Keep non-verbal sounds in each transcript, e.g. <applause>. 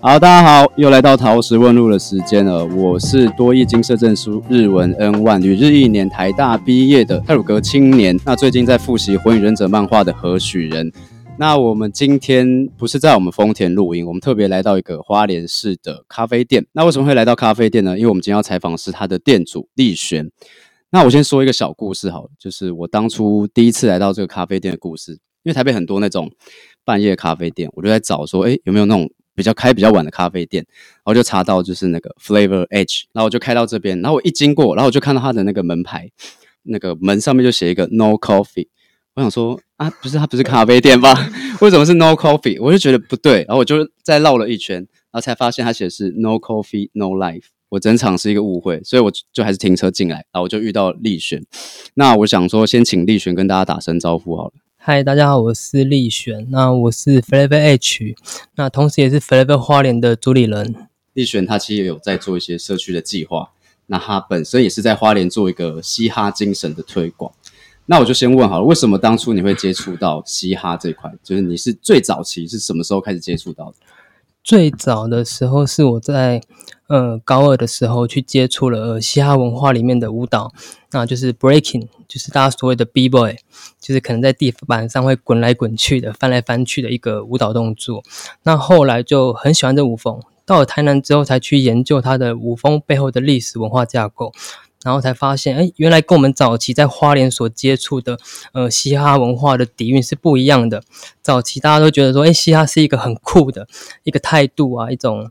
好，大家好，又来到陶石问路的时间了。我是多益金色证书日文 N 万旅日一年台大毕业的泰鲁格青年。那最近在复习《火影忍者》漫画的何许人。那我们今天不是在我们丰田录音，我们特别来到一个花莲市的咖啡店。那为什么会来到咖啡店呢？因为我们今天要采访是他的店主立璇。那我先说一个小故事，好，就是我当初第一次来到这个咖啡店的故事。因为台北很多那种半夜咖啡店，我就在找说，哎，有没有那种。比较开比较晚的咖啡店，然后就查到就是那个 Flavor Edge，然后我就开到这边，然后我一经过，然后我就看到他的那个门牌，那个门上面就写一个 No Coffee，我想说啊，不是他不是咖啡店吧？<laughs> 为什么是 No Coffee？我就觉得不对，然后我就再绕了一圈，然后才发现他写的是 No Coffee No Life，我整场是一个误会，所以我就还是停车进来，然后我就遇到丽璇，那我想说先请丽璇跟大家打声招呼好了。嗨，大家好，我是立璇，那我是 Flavor H，那同时也是 Flavor 花莲的主理人。立璇他其实也有在做一些社区的计划，那他本身也是在花莲做一个嘻哈精神的推广。那我就先问好了，为什么当初你会接触到嘻哈这块？就是你是最早期是什么时候开始接触到的？最早的时候是我在呃高二的时候去接触了嘻哈文化里面的舞蹈，那就是 breaking，就是大家所谓的 b boy，就是可能在地板上会滚来滚去的、翻来翻去的一个舞蹈动作。那后来就很喜欢这舞风，到了台南之后才去研究它的舞风背后的历史文化架构。然后才发现，哎，原来跟我们早期在花莲所接触的，呃，嘻哈文化的底蕴是不一样的。早期大家都觉得说，哎，嘻哈是一个很酷的一个态度啊，一种，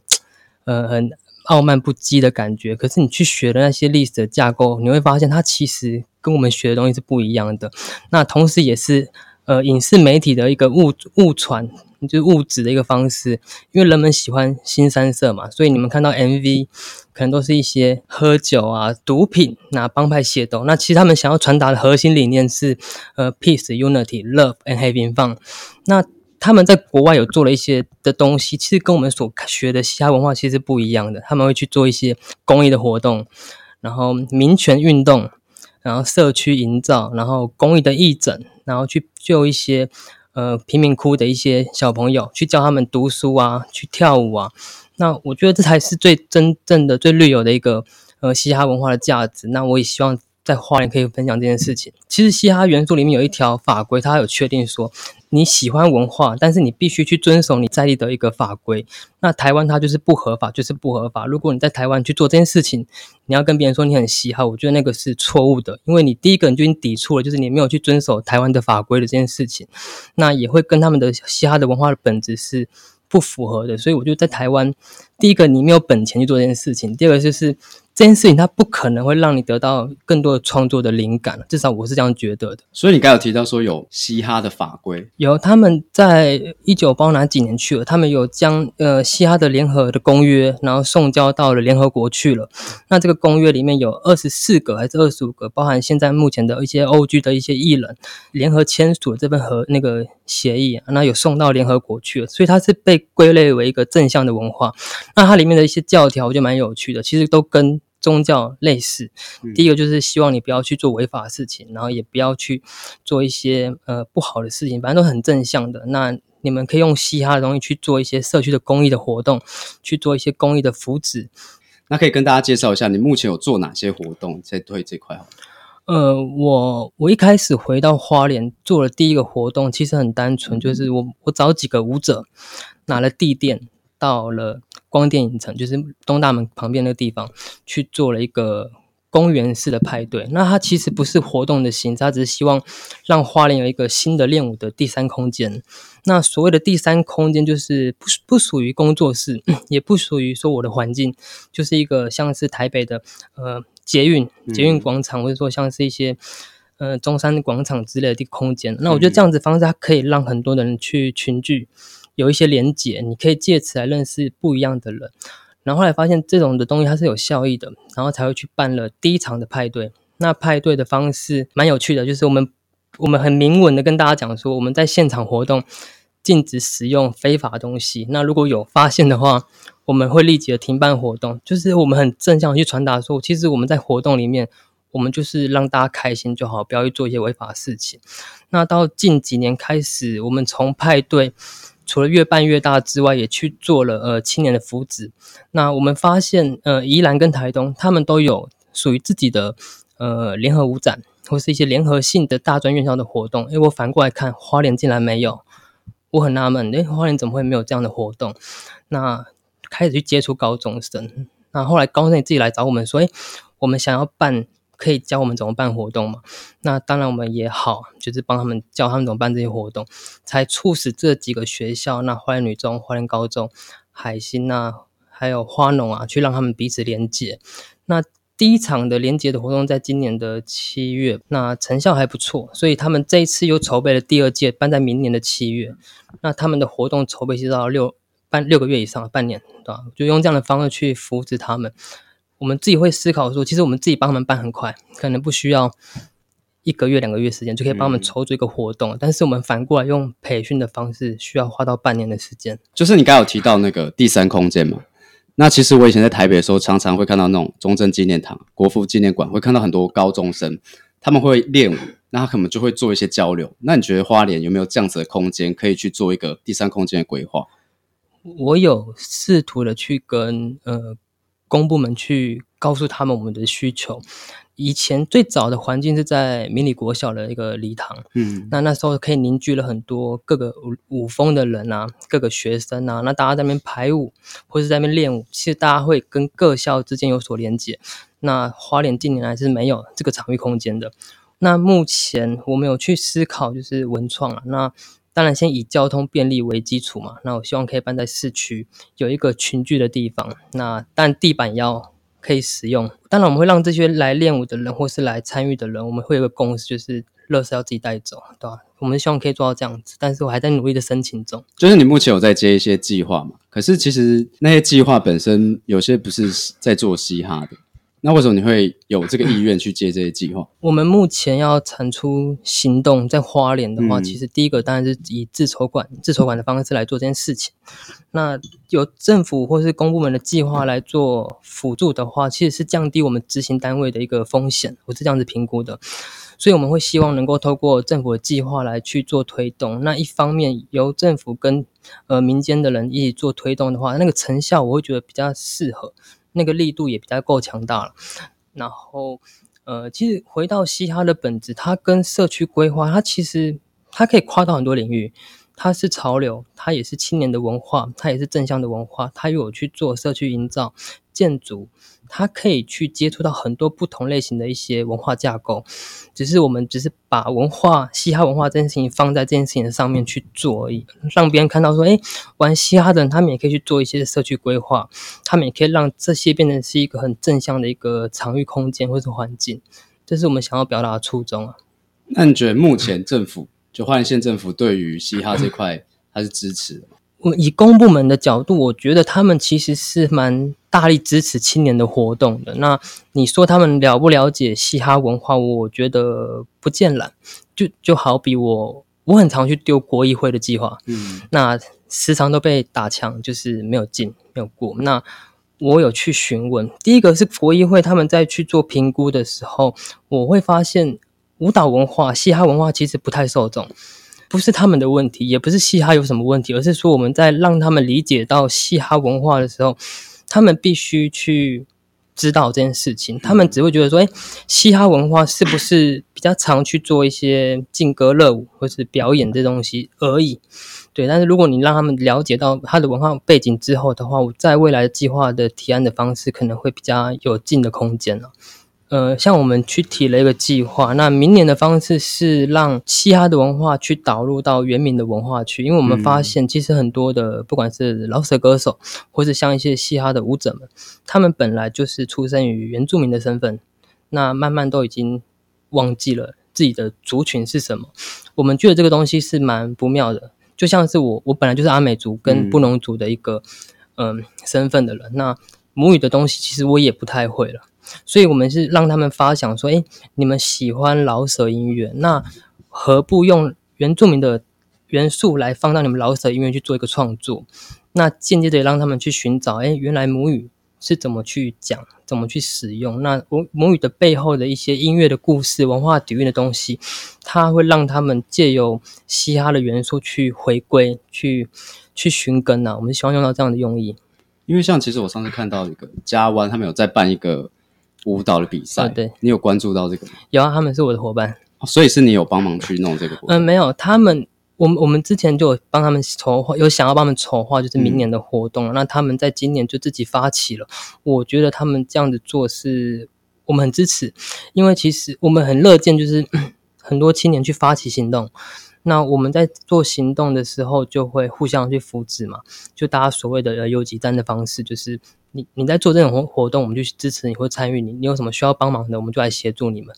呃，很傲慢不羁的感觉。可是你去学的那些历史的架构，你会发现它其实跟我们学的东西是不一样的。那同时也是，呃，影视媒体的一个误误传。就是物质的一个方式，因为人们喜欢新三色嘛，所以你们看到 MV 可能都是一些喝酒啊、毒品、那帮派械斗。那其实他们想要传达的核心理念是呃 peace、unity、love and having fun。那他们在国外有做了一些的东西，其实跟我们所学的嘻哈文化其实不一样的。他们会去做一些公益的活动，然后民权运动，然后社区营造，然后公益的义诊，然后去救一些。呃，贫民窟的一些小朋友去教他们读书啊，去跳舞啊，那我觉得这才是最真正的、最绿有的一个呃嘻哈文化的价值。那我也希望在花莲可以分享这件事情。其实嘻哈元素里面有一条法规，它有确定说。你喜欢文化，但是你必须去遵守你在地的一个法规。那台湾它就是不合法，就是不合法。如果你在台湾去做这件事情，你要跟别人说你很嘻哈，我觉得那个是错误的，因为你第一个你就已经抵触了，就是你没有去遵守台湾的法规的这件事情，那也会跟他们的嘻哈的文化的本质是不符合的。所以我就在台湾，第一个你没有本钱去做这件事情，第二个就是。这件事情它不可能会让你得到更多的创作的灵感，至少我是这样觉得的。所以你刚有提到说有嘻哈的法规，有他们在一九包哪几年去了？他们有将呃嘻哈的联合的公约，然后送交到了联合国去了。那这个公约里面有二十四个还是二十五个，包含现在目前的一些 O G 的一些艺人联合签署这份和那个协议，那有送到联合国去了。所以它是被归类为一个正向的文化。那它里面的一些教条我觉得蛮有趣的，其实都跟宗教类似，第一个就是希望你不要去做违法的事情，然后也不要去做一些呃不好的事情，反正都很正向的。那你们可以用嘻哈的东西去做一些社区的公益的活动，去做一些公益的福祉。那可以跟大家介绍一下，你目前有做哪些活动在推这块？呃，我我一开始回到花莲做了第一个活动，其实很单纯，就是我我找几个舞者拿了地垫到了。光电影城就是东大门旁边那个地方，去做了一个公园式的派对。那它其实不是活动的形式，它只是希望让花莲有一个新的练舞的第三空间。那所谓的第三空间，就是不不属于工作室，<coughs> 也不属于说我的环境，就是一个像是台北的呃捷运捷运广场，或者说像是一些呃中山广场之类的空间。那我觉得这样子方式，它可以让很多的人去群聚。有一些连结，你可以借此来认识不一样的人。然后后来发现这种的东西它是有效益的，然后才会去办了第一场的派对。那派对的方式蛮有趣的，就是我们我们很明文的跟大家讲说，我们在现场活动禁止使用非法东西。那如果有发现的话，我们会立即的停办活动。就是我们很正向去传达说，其实我们在活动里面。我们就是让大家开心就好，不要去做一些违法的事情。那到近几年开始，我们从派对除了越办越大之外，也去做了呃青年的福祉。那我们发现，呃，宜兰跟台东他们都有属于自己的呃联合舞展，或是一些联合性的大专院校的活动。诶，我反过来看，花莲竟然没有，我很纳闷，诶，花莲怎么会没有这样的活动？那开始去接触高中生，那后来高中生自己来找我们说，诶，我们想要办。可以教我们怎么办活动嘛？那当然我们也好，就是帮他们教他们怎么办这些活动，才促使这几个学校，那花莲女中、花莲高中、海星啊，还有花农啊，去让他们彼此连接。那第一场的连接的活动在今年的七月，那成效还不错，所以他们这一次又筹备了第二届，办在明年的七月。那他们的活动筹备是到六半六个月以上，半年，对吧？就用这样的方式去扶持他们。我们自己会思考说，其实我们自己帮他们办很快，可能不需要一个月、两个月时间就可以帮他们筹组一个活动。但是我们反过来用培训的方式，需要花到半年的时间。就是你刚有提到那个第三空间嘛？那其实我以前在台北的时候，常常会看到那种中正纪念堂、国父纪念馆，会看到很多高中生，他们会练舞，那他可能就会做一些交流。那你觉得花莲有没有这样子的空间，可以去做一个第三空间的规划？我有试图的去跟呃。公部门去告诉他们我们的需求。以前最早的环境是在迷你国小的一个礼堂，嗯，那那时候可以凝聚了很多各个舞舞风的人啊，各个学生啊，那大家在那边排舞或是在那边练舞，其实大家会跟各校之间有所连接。那花莲近年来是没有这个场域空间的。那目前我们有去思考，就是文创啊，那。当然，先以交通便利为基础嘛。那我希望可以办在市区，有一个群聚的地方。那但地板要可以使用。当然，我们会让这些来练舞的人，或是来参与的人，我们会有个共识，就是乐色要自己带走，对吧？我们希望可以做到这样子。但是我还在努力的申请中。就是你目前有在接一些计划嘛？可是其实那些计划本身有些不是在做嘻哈的。那为什么你会有这个意愿去接这些计划？<coughs> 我们目前要产出行动，在花莲的话，其实第一个当然是以自筹管、自筹管的方式来做这件事情。那有政府或是公部门的计划来做辅助的话，其实是降低我们执行单位的一个风险，我是这样子评估的。所以我们会希望能够透过政府的计划来去做推动。那一方面由政府跟呃民间的人一起做推动的话，那个成效我会觉得比较适合。那个力度也比较够强大了，然后，呃，其实回到嘻哈的本质，它跟社区规划，它其实它可以跨到很多领域。它是潮流，它也是青年的文化，它也是正向的文化，它又有去做社区营造、建筑，它可以去接触到很多不同类型的一些文化架构。只是我们只是把文化、嘻哈文化这件事情放在这件事情的上面去做而已，让别人看到说，哎，玩嘻哈的人他们也可以去做一些社区规划，他们也可以让这些变成是一个很正向的一个场域空间或者环境。这是我们想要表达的初衷啊。那你觉得目前政府？就花莲县政府对于嘻哈这块，它是支持的。我以公部门的角度，我觉得他们其实是蛮大力支持青年的活动的。那你说他们了不了解嘻哈文化？我觉得不见然。就就好比我，我很常去丢国议会的计划，嗯，那时常都被打枪，就是没有进，没有过。那我有去询问，第一个是国议会他们在去做评估的时候，我会发现。舞蹈文化、嘻哈文化其实不太受众，不是他们的问题，也不是嘻哈有什么问题，而是说我们在让他们理解到嘻哈文化的时候，他们必须去知道这件事情。他们只会觉得说：“哎，嘻哈文化是不是比较常去做一些劲歌热舞或是表演这东西而已？”对，但是如果你让他们了解到他的文化背景之后的话，我在未来的计划的提案的方式可能会比较有进的空间了。呃，像我们去提了一个计划，那明年的方式是让嘻哈的文化去导入到原民的文化去，因为我们发现其实很多的不管是老舍歌手，或是像一些嘻哈的舞者们，他们本来就是出生于原住民的身份，那慢慢都已经忘记了自己的族群是什么。我们觉得这个东西是蛮不妙的，就像是我，我本来就是阿美族跟布农族的一个嗯身份的人，那母语的东西其实我也不太会了。所以，我们是让他们发想说：“哎，你们喜欢老舍音乐，那何不用原住民的元素来放到你们老舍音乐去做一个创作？那间接的让他们去寻找：哎，原来母语是怎么去讲，怎么去使用。那母母语的背后的一些音乐的故事、文化底蕴的东西，它会让他们借由嘻哈的元素去回归、去去寻根呐。我们希望用到这样的用意。因为像其实我上次看到一个加湾，他们有在办一个舞蹈的比赛，对你有关注到这个吗？有啊，他们是我的伙伴，所以是你有帮忙去弄这个活动？嗯，没有，他们。我们我们之前就有帮他们筹划，有想要帮他们筹划，就是明年的活动。那他们在今年就自己发起了。我觉得他们这样子做是我们很支持，因为其实我们很乐见，就是 <clears throat> 很多青年去发起行动。那我们在做行动的时候，就会互相去扶持嘛。就大家所谓的游击战的方式，就是你你在做这种活活动，我们就支持你或参与你。你有什么需要帮忙的，我们就来协助你们。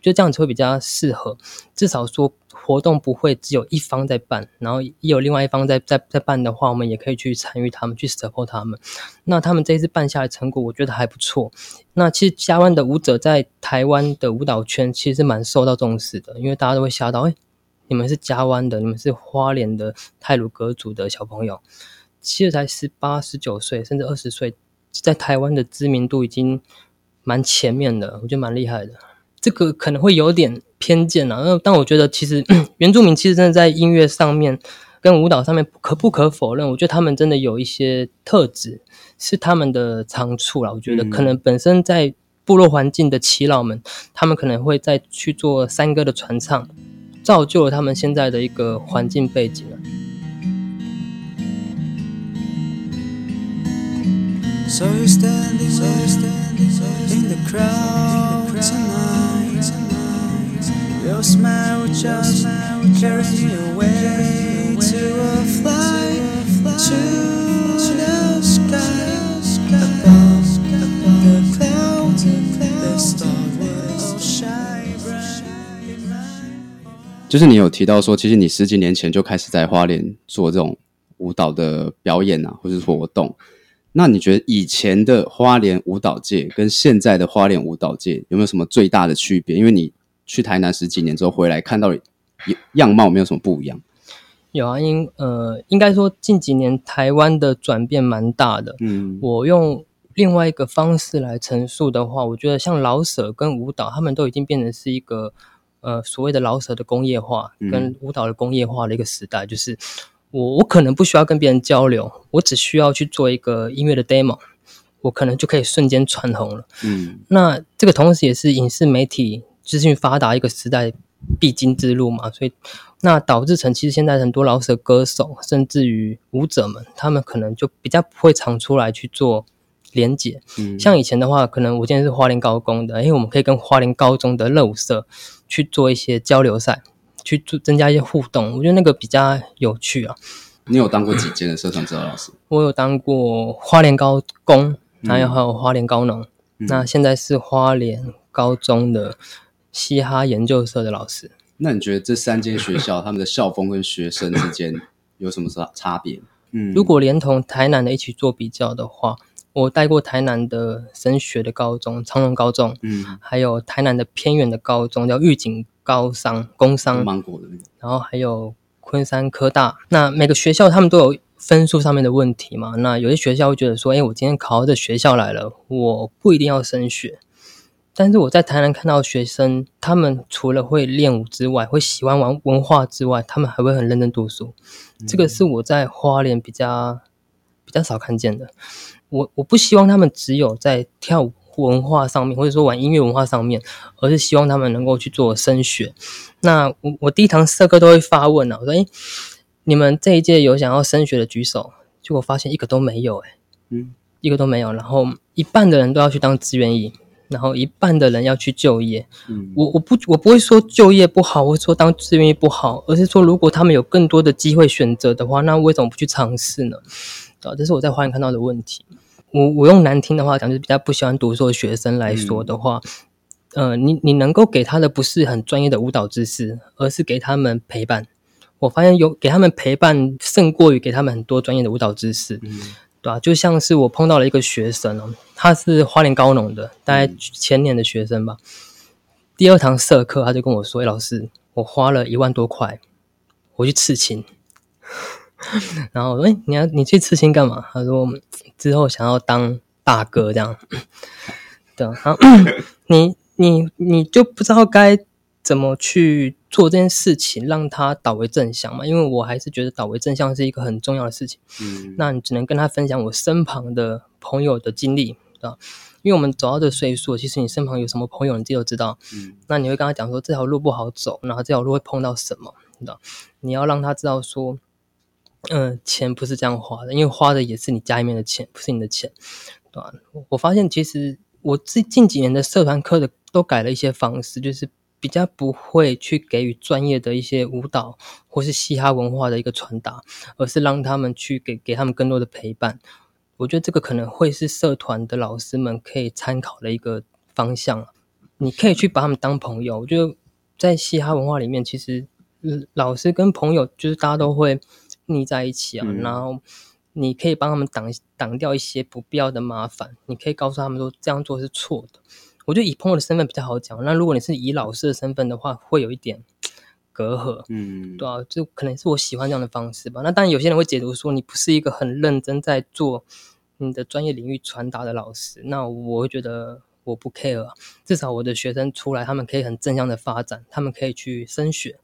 就这样子会比较适合，至少说活动不会只有一方在办，然后也有另外一方在在在办的话，我们也可以去参与他们，去 support 他们。那他们这次办下来成果，我觉得还不错。那其实加湾的舞者在台湾的舞蹈圈其实是蛮受到重视的，因为大家都会吓到，哎，你们是加湾的，你们是花莲的泰鲁格族的小朋友，其实才十八、十九岁，甚至二十岁，在台湾的知名度已经蛮前面的，我觉得蛮厉害的。这个可能会有点偏见啊，但我觉得其实 <clears throat> 原住民其实真的在音乐上面跟舞蹈上面可不可否认？我觉得他们真的有一些特质是他们的长处啦。我觉得可能本身在部落环境的耆老们，他们可能会再去做山歌的传唱，造就了他们现在的一个环境背景啊。就是你有提到说，其实你十几年前就开始在花莲做这种舞蹈的表演啊，或者是活动。那你觉得以前的花莲舞蹈界跟现在的花莲舞蹈界有没有什么最大的区别？因为你去台南十几年之后回来，看到样貌没有什么不一样。有啊，因呃，应该说近几年台湾的转变蛮大的。嗯，我用另外一个方式来陈述的话，我觉得像老舍跟舞蹈，他们都已经变成是一个呃所谓的老舍的工业化跟舞蹈的工业化的一个时代。就是我我可能不需要跟别人交流，我只需要去做一个音乐的 demo，我可能就可以瞬间窜红了。嗯，那这个同时也是影视媒体。资讯发达一个时代必经之路嘛，所以那导致成其实现在很多老舍歌手，甚至于舞者们，他们可能就比较不会常出来去做连结。嗯，像以前的话，可能我今天是花莲高工的，因为我们可以跟花莲高中的热舞社去做一些交流赛，去做增加一些互动，我觉得那个比较有趣啊。你有当过几间的社团指导老师？我有当过花莲高工，还有还有花莲高农，那现在是花莲高中的。嘻哈研究社的老师，那你觉得这三间学校他们的校风跟学生之间有什么差差别？嗯，如果连同台南的一起做比较的话，我带过台南的升学的高中长隆高中，嗯，还有台南的偏远的高中叫玉景高商工商芒果的那个，然后还有昆山科大。那每个学校他们都有分数上面的问题嘛？那有些学校会觉得说，哎，我今天考到这学校来了，我不一定要升学。但是我在台南看到学生，他们除了会练舞之外，会喜欢玩文化之外，他们还会很认真读书。这个是我在花莲比较比较少看见的。我我不希望他们只有在跳舞文化上面，或者说玩音乐文化上面，而是希望他们能够去做升学。那我我第一堂社课都会发问啊，我说：“哎，你们这一届有想要升学的举手？”结果发现一个都没有，哎，嗯，一个都没有。然后一半的人都要去当志愿役。然后一半的人要去就业，嗯，我我不我不会说就业不好，或者说当志愿役不好，而是说如果他们有更多的机会选择的话，那为什么不去尝试呢？啊，这是我在花园看到的问题。我我用难听的话讲，就是比较不喜欢读书的学生来说的话，呃，你你能够给他的不是很专业的舞蹈知识，而是给他们陪伴。我发现有给他们陪伴，胜过于给他们很多专业的舞蹈知识。嗯。对啊，就像是我碰到了一个学生哦，他是花莲高农的，大概前年的学生吧。第二堂社课，他就跟我说：“老师，我花了一万多块，我去刺青。” <laughs> 然后我说：“哎，你要你去刺青干嘛？”他说：“之后想要当大哥这样。对，然后 <laughs> 你你你就不知道该怎么去做这件事情，让他倒为正向嘛？因为我还是觉得倒为正向是一个很重要的事情。嗯，那你只能跟他分享我身旁的朋友的经历，对吧？因为我们走到这岁数，其实你身旁有什么朋友，你自己都知道。嗯，那你会跟他讲说这条路不好走，然后这条路会碰到什么，你知道？你要让他知道说，嗯、钱不是这样花的，因为花的也是你家里面的钱，不是你的钱，对吧？我发现其实我最近几年的社团课的都改了一些方式，就是比较不会去给予专业的一些舞蹈或是嘻哈文化的一个传达，而是让他们去给给他们更多的陪伴。我觉得这个可能会是社团的老师们可以参考的一个方向你可以去把他们当朋友。我觉得在嘻哈文化里面，其实老师跟朋友就是大家都会腻在一起啊，嗯然后你可以帮他们挡挡掉一些不必要的麻烦，你可以告诉他们说这样做是错的。我觉得以朋友的身份比较好讲，那如果你是以老师的身份的话，会有一点 <tsk> 隔阂。嗯，对啊，就可能是我喜欢这样的方式吧。那当然，有些人会解读说你不是一个很认真在做你的专业领域传达的老师，那我会觉得我不 care 啊。至少我的学生出来，他们可以很正向的发展，他们可以去升学，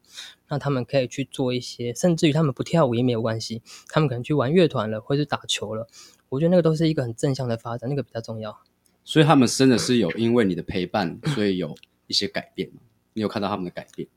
那他们可以去做一些，甚至于他们不跳舞也没有关系，他们可能去玩乐团了，或是打球了。我觉得那个都是一个很正向的发展，那个比较重要。所以他们真的是有因为你的陪伴，所以有一些改变吗？你有看到他们的改变？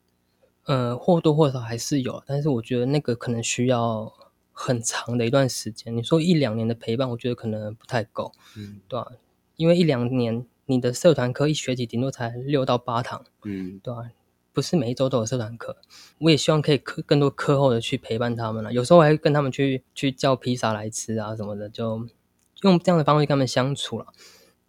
呃，或多或少还是有，但是我觉得那个可能需要很长的一段时间。你说一两年的陪伴，我觉得可能不太够，嗯对吧、因为一两年你的社团课一学期顶多才六到八堂，嗯对吧、不是每一周都有社团课，我也希望可以课更多课后的去陪伴他们了。有时候我还跟他们去去叫披萨来吃啊什么的，就用这样的方式跟他们相处了。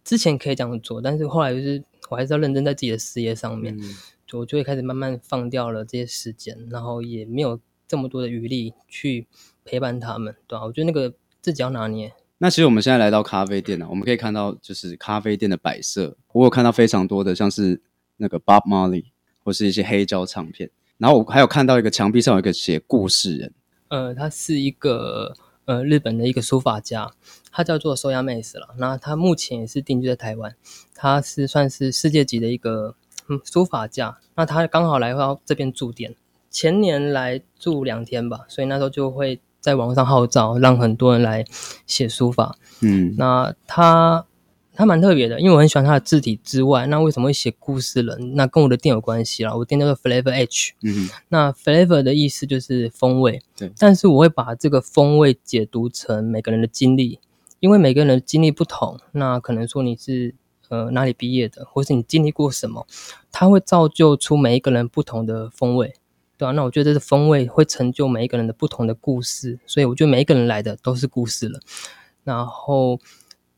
之前可以这样做，但是后来就是我还是要认真在自己的事业上面，嗯就我就会开始慢慢放掉了这些时间，然后也没有这么多的余力去陪伴他们，对吧、我觉得那个自己要拿捏。那其实我们现在来到咖啡店呢、我们可以看到就是咖啡店的摆设，我有看到非常多的像是那个 Bob Marley 或是一些黑胶唱片，然后我还有看到一个墙壁上有一个写故事人，呃，他是一个呃日本的一个书法家，他叫做收亚妹子了。那他目前也是定居在台湾，他是算是世界级的一个嗯书法家。那他刚好来到这边驻店，前年来住两天吧，所以那时候就会在网上号召，让很多人来写书法。嗯那他他蛮特别的，因为我很喜欢他的字体之外，那为什么会写故事人？那跟我的店有关系啦。我店叫做 Flavor H，嗯那 flavor 的意思就是风味，对但是我会把这个风味解读成每个人的经历，因为每个人的经历不同，那可能说你是呃哪里毕业的，或是你经历过什么，它会造就出每一个人不同的风味，对啊，那我觉得这个风味会成就每一个人的不同的故事，所以我觉得每一个人来的都是故事了。然后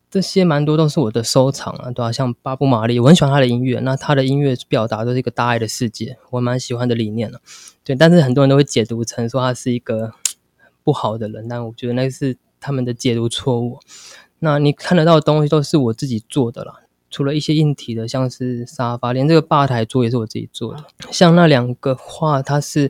这些蛮多都是我的收藏啊，对吧、像巴布马利，我很喜欢他的音乐，那他的音乐表达都是一个大爱的世界，我蛮喜欢的理念了、对，但是很多人都会解读成说他是一个不好的人，但我觉得那是他们的解读错误。那你看得到的东西都是我自己做的啦，除了一些硬体的，像是沙发，连这个吧台桌也是我自己做的。像那两个画，它是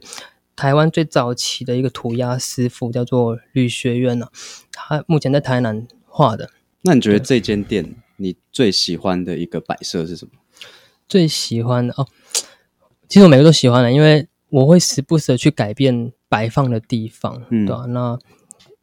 台湾最早期的一个涂鸦师傅，叫做吕学渊呢、他目前在台南画的。那你觉得这间店你最喜欢的一个摆设是什么？最喜欢的哦，其实我每个都喜欢的，因为我会时不时的去改变摆放的地方，嗯对吧、那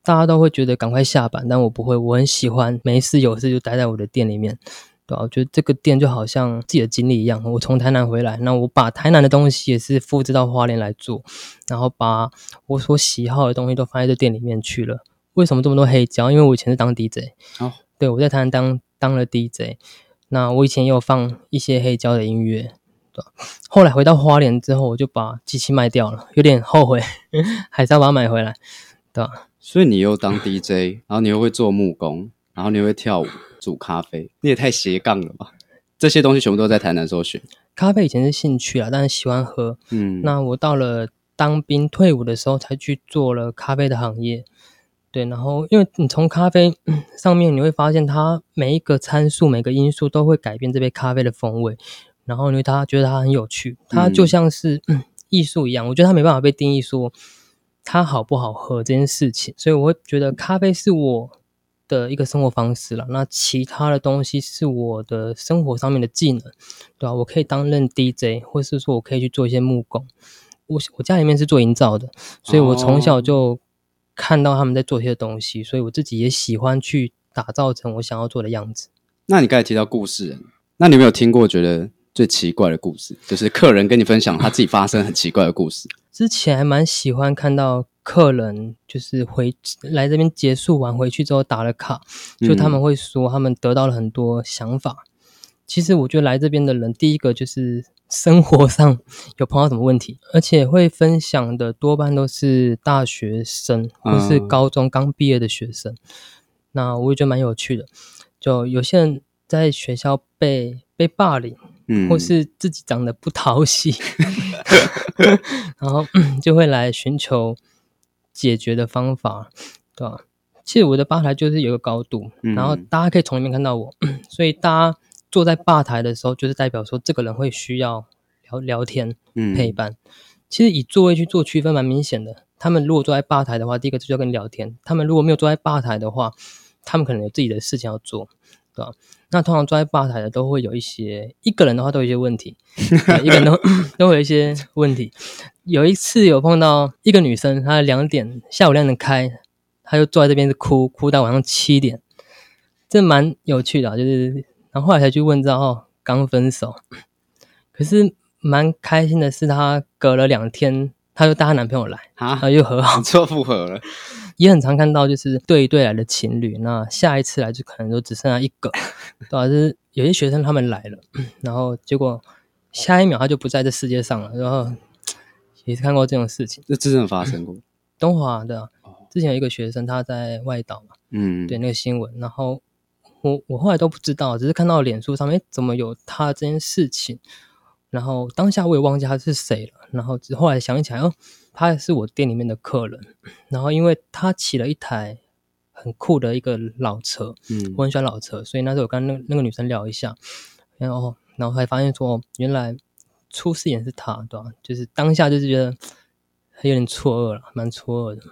大家都会觉得赶快下班，但我不会，我很喜欢没事有事就待在我的店里面，对吧、我觉得这个店就好像自己的经历一样，我从台南回来，那我把台南的东西也是复制到花莲来做，然后把我所喜好的东西都放在这店里面去了。为什么这么多黑胶？因为我以前是当 DJ，哦，对我在台南当当了 DJ，那我以前也有放一些黑胶的音乐，后来回到花莲之后，我就把机器卖掉了，有点后悔，<laughs> 还是要把它买回来，对吧？所以你又当 DJ，然后你又会做木工，然后你又会跳舞、煮咖啡，你也太斜杠了吧？这些东西全部都在台南的时候学。咖啡以前是兴趣啊，但是喜欢喝。嗯，那我到了当兵退伍的时候，才去做了咖啡的行业。对，然后因为你从咖啡嗯 <coughs> 上面你会发现，它每一个参数、每个因素都会改变这杯咖啡的风味，然后你会它觉得它很有趣，它就像是、<coughs> 嗯艺术一样。我觉得它没办法被定义说它好不好喝这件事情，所以我会觉得咖啡是我的一个生活方式了。那其他的东西是我的生活上面的技能，对吧？我可以担任 DJ，或是说我可以去做一些木工。我我家里面是做营造的，所以我从小就看到他们在做一些东西，所以我自己也喜欢去打造成我想要做的样子。那你刚才提到故事人，那你有没有听过觉得最奇怪的故事？就是客人跟你分享他自己发生很奇怪的故事。之前还蛮喜欢看到客人就是回来这边结束完回去之后打了卡，就他们会说他们得到了很多想法。其实我觉得来这边的人，第一个就是生活上有碰到什么问题，而且会分享的多半都是大学生或是高中刚毕业的学生。那我也觉得蛮有趣的，就有些人在学校被被霸凌，嗯。或是自己长得不讨喜，<laughs> 然后就会来寻求解决的方法，对吧？其实我的吧台就是有个高度，嗯。然后大家可以从里面看到我，<clears throat> 所以大家坐在吧台的时候，就是代表说这个人会需要聊聊天嗯。陪伴。其实以座位去做区分蛮明显的。他们如果坐在吧台的话，第一个就是要跟你聊天；他们如果没有坐在吧台的话，他们可能有自己的事情要做，对吧？那通常坐在吧台的都会有一些，一个人的话都有一些问题，一个人都都会有一些问题。有一次有碰到一个女生，她两点下午两点开，她就坐在这边哭，哭到晚上七点，这蛮有趣的啊、就是然后后来才去问，知道哦，刚分手，可是蛮开心的是，她隔了两天，她就带她男朋友来，然啊后，又和好，做复合了，也很常看到就是对一对来的情侣，那下一次来就可能就只剩下一个，<laughs> 对吧、就是有些学生他们来了，<clears throat> 然后结果下一秒他就不在这世界上了，然后也是看过这种事情。这真正发生过。<clears throat> 东华的之前有一个学生他在外岛嘛，嗯，对那个新闻，然后我我后来都不知道，只是看到脸书上面怎么有他这件事情，然后当下我也忘记他是谁了，然后只后来想起来，哦，他是我店里面的客人，然后因为他骑了一台很酷的一个老车，嗯我很喜欢老车，所以那时候我跟那个那个女生聊一下，然后然后才发现说，哦原来出事也是他，对吧、就是当下就是觉得有点错愕了，蛮错愕的。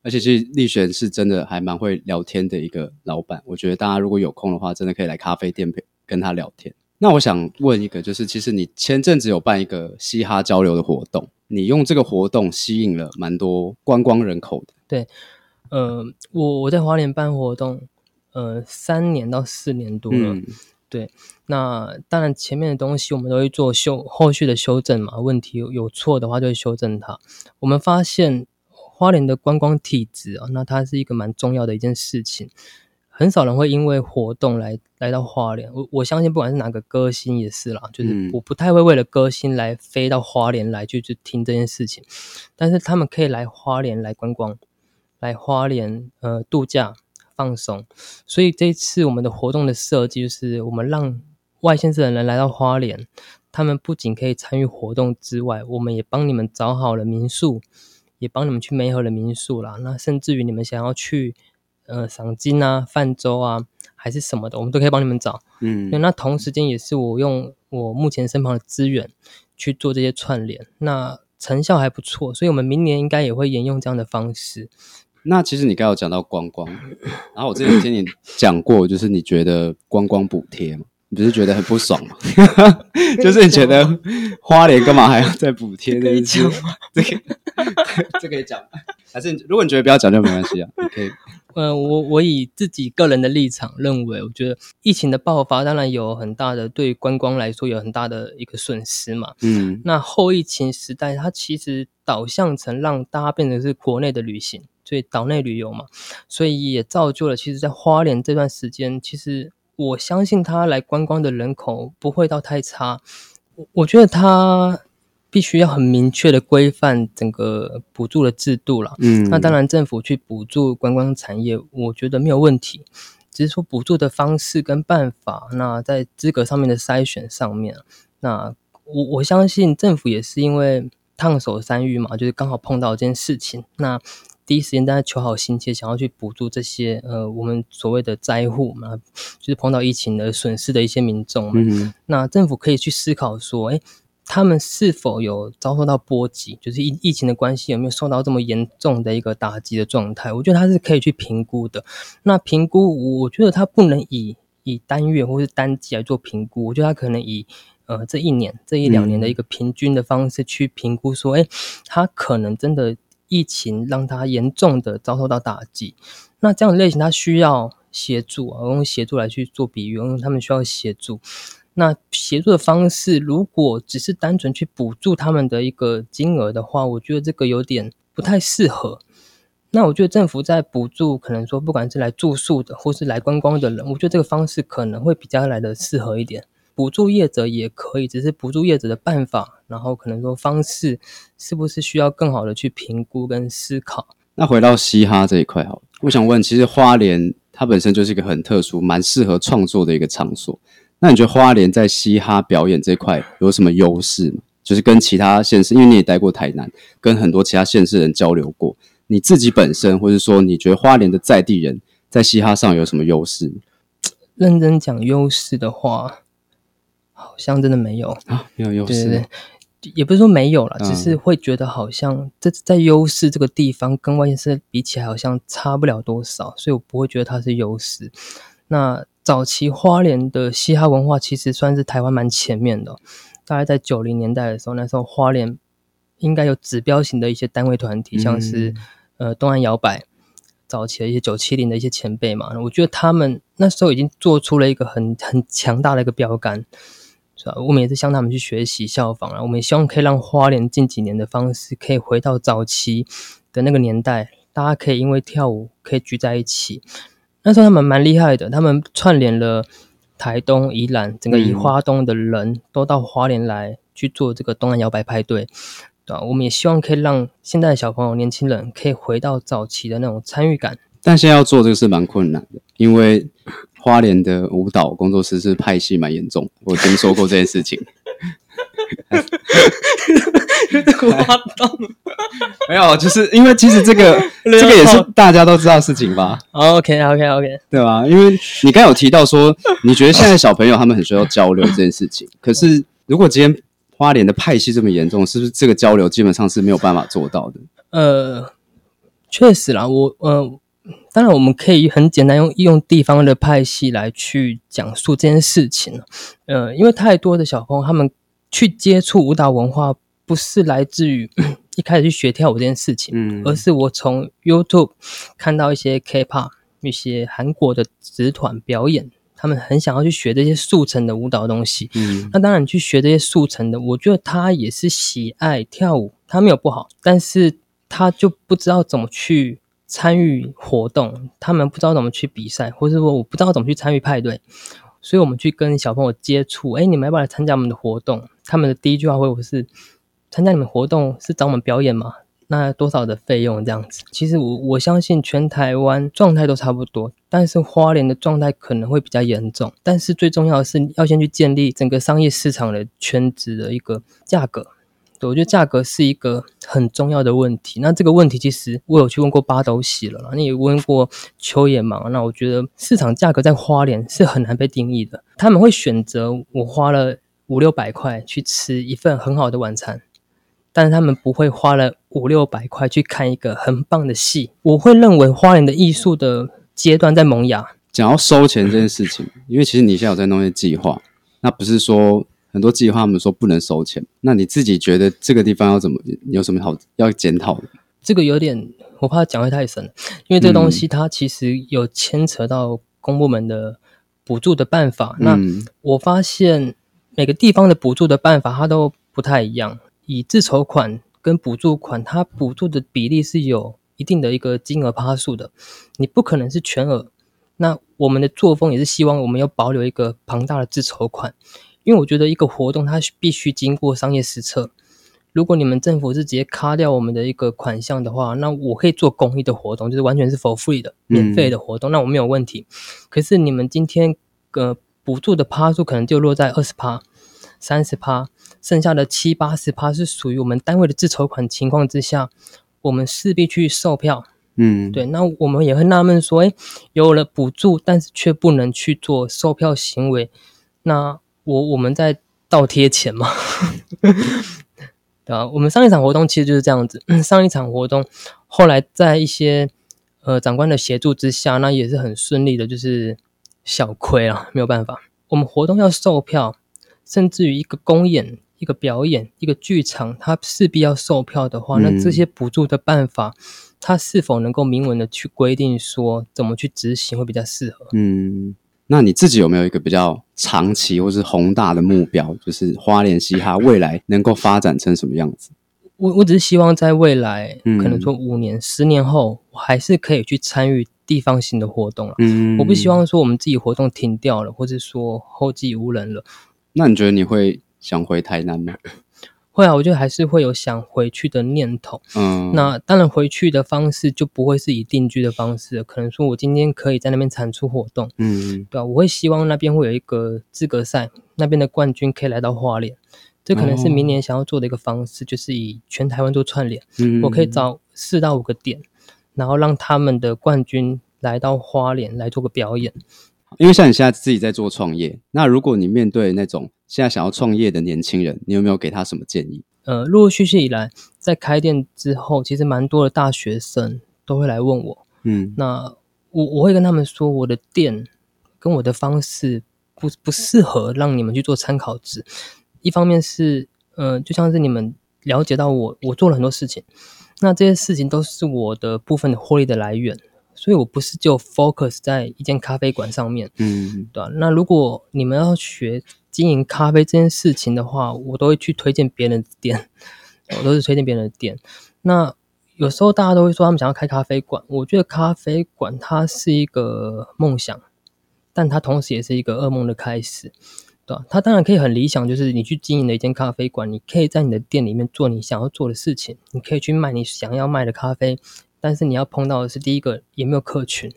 而且其实立璇是真的还蛮会聊天的一个老板，我觉得大家如果有空的话，真的可以来咖啡店陪跟他聊天。那我想问一个，就是其实你前阵子有办一个嘻哈交流的活动，你用这个活动吸引了蛮多观光人口的。对呃，我我在华联办活动，呃，三年到四年多了。嗯那当然，前面的东西我们都会做修后续的修正嘛，问题有有错的话就会修正它。我们发现花莲的观光体质啊，那它是一个蛮重要的一件事情。很少人会因为活动来来到花莲，我我相信不管是哪个歌星也是啦，就是嗯。我不太会为了歌星来飞到花莲来去去听这件事情，但是他们可以来花莲来观光，来花莲呃度假放松，所以这一次我们的活动的设计就是我们让外县市的人来到花莲，他们不仅可以参与活动之外，我们也帮你们找好了民宿，也帮你们去美好的民宿啦。那甚至于你们想要去呃赏金啊、泛舟啊，还是什么的，我们都可以帮你们找。嗯对，那同时间也是我用我目前身旁的资源去做这些串联，那成效还不错，所以我们明年应该也会沿用这样的方式。那其实你刚刚有讲到观光，然后我之前听你讲过，就是你觉得观光补贴嘛，你不是觉得很不爽吗？<laughs> 就是你觉得花莲干嘛还要再补贴这件事？这个这可以讲吗，还是如果你觉得不要讲就没关系啊，你可以。<laughs> 呃，我我以自己个人的立场认为，我觉得疫情的爆发当然有很大的对观光来说有很大的一个损失嘛。嗯那后疫情时代，它其实导向成让大家变成是国内的旅行，所以岛内旅游嘛，所以也造就了其实，在花莲这段时间，其实我相信他来观光的人口不会到太差。我我觉得他必须要很明确的规范整个补助的制度了。嗯，那当然，政府去补助观光产业，我觉得没有问题，只是说补助的方式跟办法，那在资格上面的筛选上面，那我我相信政府也是因为烫手山芋嘛，就是刚好碰到这件事情，那第一时间大家求好心切，想要去补助这些呃我们所谓的灾户嘛，就是碰到疫情的损失的一些民众嘛，嗯那政府可以去思考说，哎，他们是否有遭受到波及，就是疫疫情的关系有没有受到这么严重的一个打击的状态？我觉得他是可以去评估的。那评估，我觉得他不能以以单月或是单季来做评估，我觉得他可能以呃这一年、这一两年的一个平均的方式去评估，说，哎，他可能真的疫情让他严重的遭受到打击。那这样的类型，他需要协助啊，用协助来去做比喻，因为他们需要协助。那协助的方式，如果只是单纯去补助他们的一个金额的话，我觉得这个有点不太适合。那我觉得政府在补助，可能说不管是来住宿的，或是来观光的人，我觉得这个方式可能会比较来的适合一点。补助业者也可以，只是补助业者的办法，然后可能说方式是不是需要更好的去评估跟思考。那回到嘻哈这一块，好，我想问，其实花莲它本身就是一个很特殊、蛮适合创作的一个场所。那你觉得花莲在嘻哈表演这块有什么优势吗？就是跟其他县市，因为你也待过台南，跟很多其他县市人交流过，你自己本身，或者说你觉得花莲的在地人在嘻哈上有什么优势？认真讲优势的话，像真的没有啊，没有优势。对对，也不是说没有了，只是会觉得好像在在优势这个地方跟外县市比起来，好像差不了多少，所以我不会觉得它是优势。那。早期花莲的嘻哈文化其实算是台湾蛮前面的，大概在九零年代的时候，那时候花莲应该有指标型的一些单位团体，像是呃东岸摇摆，早期的一些九七零的一些前辈嘛，我觉得他们那时候已经做出了一个很很强大的一个标杆，是吧？我们也是向他们去学习效仿啊，我们也希望可以让花莲近几年的方式可以回到早期的那个年代，大家可以因为跳舞可以聚在一起。那时候他们蛮厉害的，他们串联了台东、宜兰，整个宜花东的人都到花莲来去做这个东南摇摆派对，对吧？我们也希望可以让现在的小朋友、年轻人可以回到早期的那种参与感。但现在要做这个是蛮困难的，因为花莲的舞蹈工作室是派系蛮严重，我听说过这件事情。滑动 <laughs> 没有，就是因为其实这个 <laughs> 这个也是大家都知道事情吧？OK OK OK，对吧？因为你刚有提到说，你觉得现在小朋友他们很需要交流这件事情，可是如果今天花莲的派系这么严重，是不是这个交流基本上是没有办法做到的？呃，确实啦，我呃，当然我们可以很简单用用地方的派系来去讲述这件事情。呃，因为太多的小朋友他们去接触舞蹈文化。不是来自于 <clears throat> 一开始去学跳舞这件事情，嗯，而是我从 YouTube 看到一些 K-pop、一些韩国的子团表演，他们很想要去学这些速成的舞蹈东西，嗯，那当然去学这些速成的，我觉得他也是喜爱跳舞，他没有不好，但是他就不知道怎么去参与活动，他们不知道怎么去比赛，或者说我不知道怎么去参与派对，所以我们去跟小朋友接触，哎，你们要不要来参加我们的活动？他们的第一句话会不是。参加你们活动是找我们表演吗？那多少的费用这样子？其实我我相信全台湾状态都差不多，但是花莲的状态可能会比较严重。但是最重要的是要先去建立整个商业市场的圈子的一个价格。我觉得价格是一个很重要的问题。那这个问题其实我有去问过八斗喜了，你也问过秋野芒？那我觉得市场价格在花莲是很难被定义的。他们会选择我花了五六百块去吃一份很好的晚餐。但是他们不会花了五六百块去看一个很棒的戏。我会认为花莲的艺术的阶段在萌芽。讲要收钱这件事情，因为其实你现在有在弄一些计划，那不是说很多计划他们说不能收钱。那你自己觉得这个地方要怎么有什么好要检讨的？这个有点我怕讲会太深，因为这个东西它其实有牵扯到公部门的补助的办法。那我发现每个地方的补助的办法它都不太一样。以自筹款跟补助款，它补助的比例是有一定的一个金额趴数的，你不可能是全额。那我们的作风也是希望我们要保留一个庞大的自筹款，因为我觉得一个活动它必须经过商业实测。如果你们政府是直接卡掉我们的一个款项的话，那我可以做公益的活动，就是完全是 for free 的免费的活动，那我没有问题。可是你们今天呃补助的趴数可能就落在二十趴、三十趴。剩下的七八十趴是属于我们单位的自筹款情况之下，我们势必去售票。嗯，对。那我们也会纳闷说，哎，有了补助，但是却不能去做售票行为。那我我们在倒贴钱嘛。<laughs> 对啊，我们上一场活动其实就是这样子。上一场活动后来在一些呃长官的协助之下，那也是很顺利的，就是小亏啊，没有办法。我们活动要售票，甚至于一个公演、一个表演、一个剧场，它势必要售票的话，那这些补助的办法，它是否能够明文的去规定说怎么去执行会比较适合？嗯，那你自己有没有一个比较长期或是宏大的目标，就是花莲嘻哈未来能够发展成什么样子？我我只是希望在未来，嗯可能说五年、十年后，我还是可以去参与地方性的活动了。嗯我不希。望说我们自己活动停掉了，或者说后继无人了。那你觉得你会想回台南吗？会啊，我觉得还是会有想回去的念头。嗯，那当然，回去的方式就不会是以定居的方式，可能说我今天可以在那边产出活动，嗯对吧、我会希望那边会有一个资格赛，那边的冠军可以来到花莲。这可能是明年想要做的一个方式，就是以全台湾做串联。嗯，我可以找四到五个点，然后让他们的冠军来到花莲来做个表演。因为像你现在自己在做创业，那如果你面对那种现在想要创业的年轻人，你有没有给他什么建议？呃，陆陆续续以来，在开店之后，其实蛮多的大学生都会来问我，嗯那我我会跟他们说，我的店跟我的方式不不适合让你们去做参考值。一方面是，呃，就像是你们了解到我我做了很多事情，那这些事情都是我的部分的获利的来源，所以我不是就 focus 在一间咖啡馆上面，嗯对吧、那如果你们要学经营咖啡这件事情的话，我都会去推荐别人的店，<laughs> 我都是推荐别人的店。那有时候大家都会说他们想要开咖啡馆，我觉得咖啡馆它是一个梦想，但它同时也是一个噩梦的开始，对吧、它当然可以很理想，就是你去经营的一间咖啡馆，你可以在你的店里面做你想要做的事情，你可以去卖你想要卖的咖啡，但是你要碰到的是第一个有没有客群。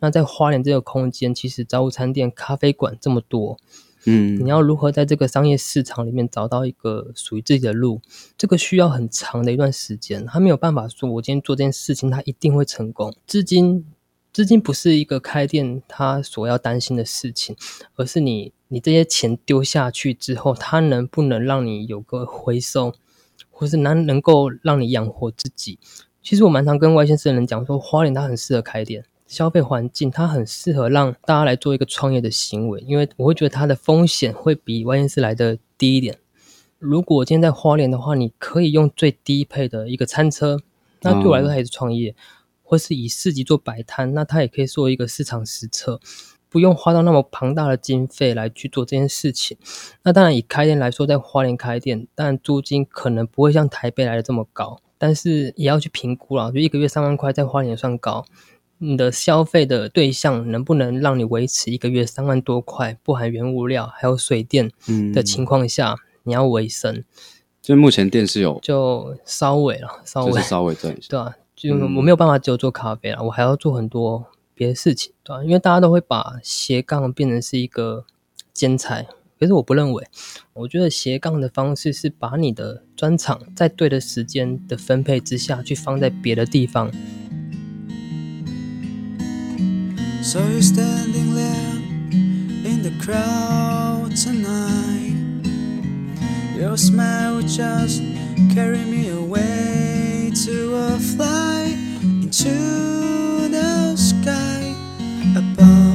那在花莲这个空间，其实早午餐店、咖啡馆这么多，嗯你要如何在这个商业市场里面找到一个属于自己的路？这个需要很长的一段时间，他没有办法说，我今天做这件事情，他一定会成功。资金，资金不是一个开店他所要担心的事情，而是你你这些钱丢下去之后，它能不能让你有个回收，或是能能够让你养活自己？其实我蛮常跟外县市的人讲说，花莲它很适合开店。消费环境，它很适合让大家来做一个创业的行为，因为我会觉得它的风险会比外县市来的低一点。如果今天在花莲的话，你可以用最低配的一个餐车，那对我来说它也是创业，或是以市集做摆摊，那它也可以做一个市场实测，不用花到那么庞大的经费来去做这件事情。那当然以开店来说，在花莲开店，但租金可能不会像台北来的这么高，但是也要去评估啦，就一个月三万块在花莲算高。你的消费的对象能不能让你维持一个月三万多块，不含原物料还有水电嗯的情况下，你要维生，就目前店是有，就稍微了，稍微稍微赚一下。<laughs> 对啊，就嗯我没有办法只有做咖啡了，我还要做很多别的事情，对吧、因为大家都会把斜杠变成是一个兼差，可是我不认为，我觉得斜杠的方式是把你的专长在对的时间的分配之下去放在别的地方。So you're standing there in the crowd tonight. Your smile just carry me away to a flight into the sky above